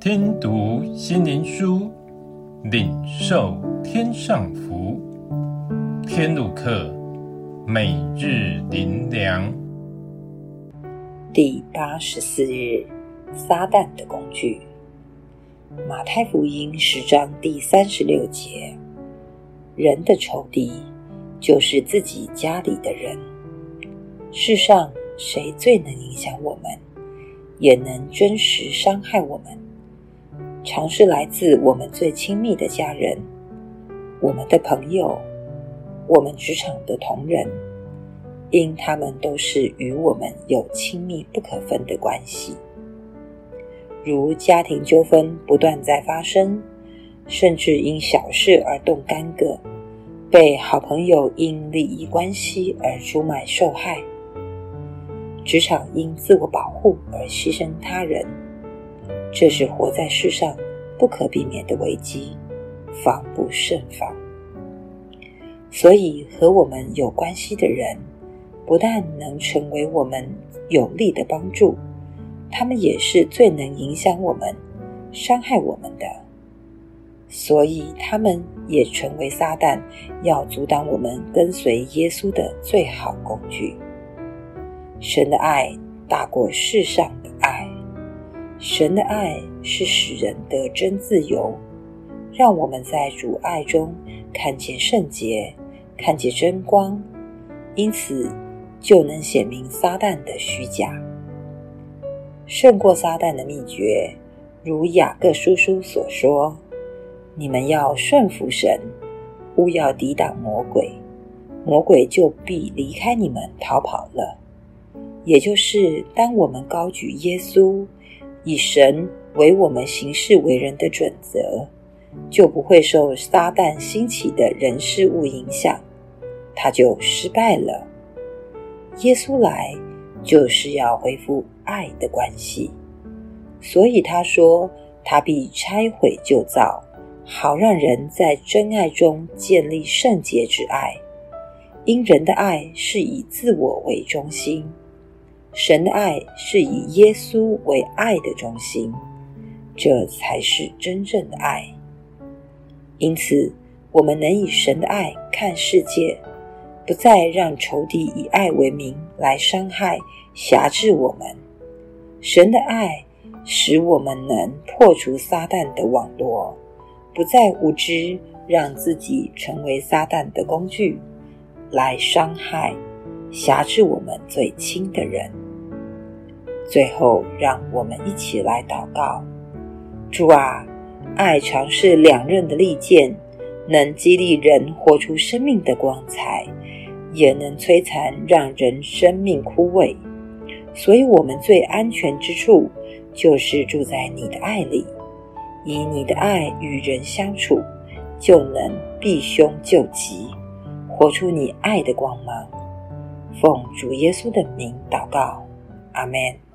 听读心灵书，领受天上福。天路客，每日灵粮，第八十四日，撒旦的工具。马太福音十章第三十六节：人的仇敌，就是自己家里的人。世上谁最能影响我们，也能真实伤害我们？常是来自我们最亲密的家人、我们的朋友、我们职场的同仁，因他们都是与我们有亲密不可分的关系。如家庭纠纷不断在发生，甚至因小事而动干戈，被好朋友因利益关系而出卖受害。职场因自我保护而牺牲他人，这是活在世上不可避免的危机，防不胜防。所以，和我们有关系的人，不但能成为我们有力的帮助，他们也是最能影响我们、伤害我们的。所以，他们也成为撒旦要阻挡我们跟随耶稣的最好工具。神的爱大过世上的爱，神的爱是使人得真自由，让我们在主爱中看见圣洁，看见真光，因此就能显明撒旦的虚假。胜过撒旦的秘诀，如雅各叔叔所说：“你们要顺服神，勿要抵挡魔鬼，魔鬼就必离开你们逃跑了。”也就是，当我们高举耶稣，以神为我们行事为人的准则，就不会受撒旦兴起的人事物影响，他就失败了。耶稣来就是要恢复爱的关系，所以他说他必拆毁旧造，好让人在真爱中建立圣洁之爱。因人的爱是以自我为中心。神的爱是以耶稣为爱的中心，这才是真正的爱。因此，我们能以神的爱看世界，不再让仇敌以爱为名来伤害、辖制我们。神的爱使我们能破除撒旦的网络，不再无知，让自己成为撒旦的工具，来伤害、辖制我们最亲的人。最后，让我们一起来祷告：主啊，爱常是两刃的利剑，能激励人活出生命的光彩，也能摧残让人生命枯萎。所以，我们最安全之处，就是住在你的爱里，以你的爱与人相处，就能避凶救急，活出你爱的光芒。奉主耶稣的名祷告，阿门。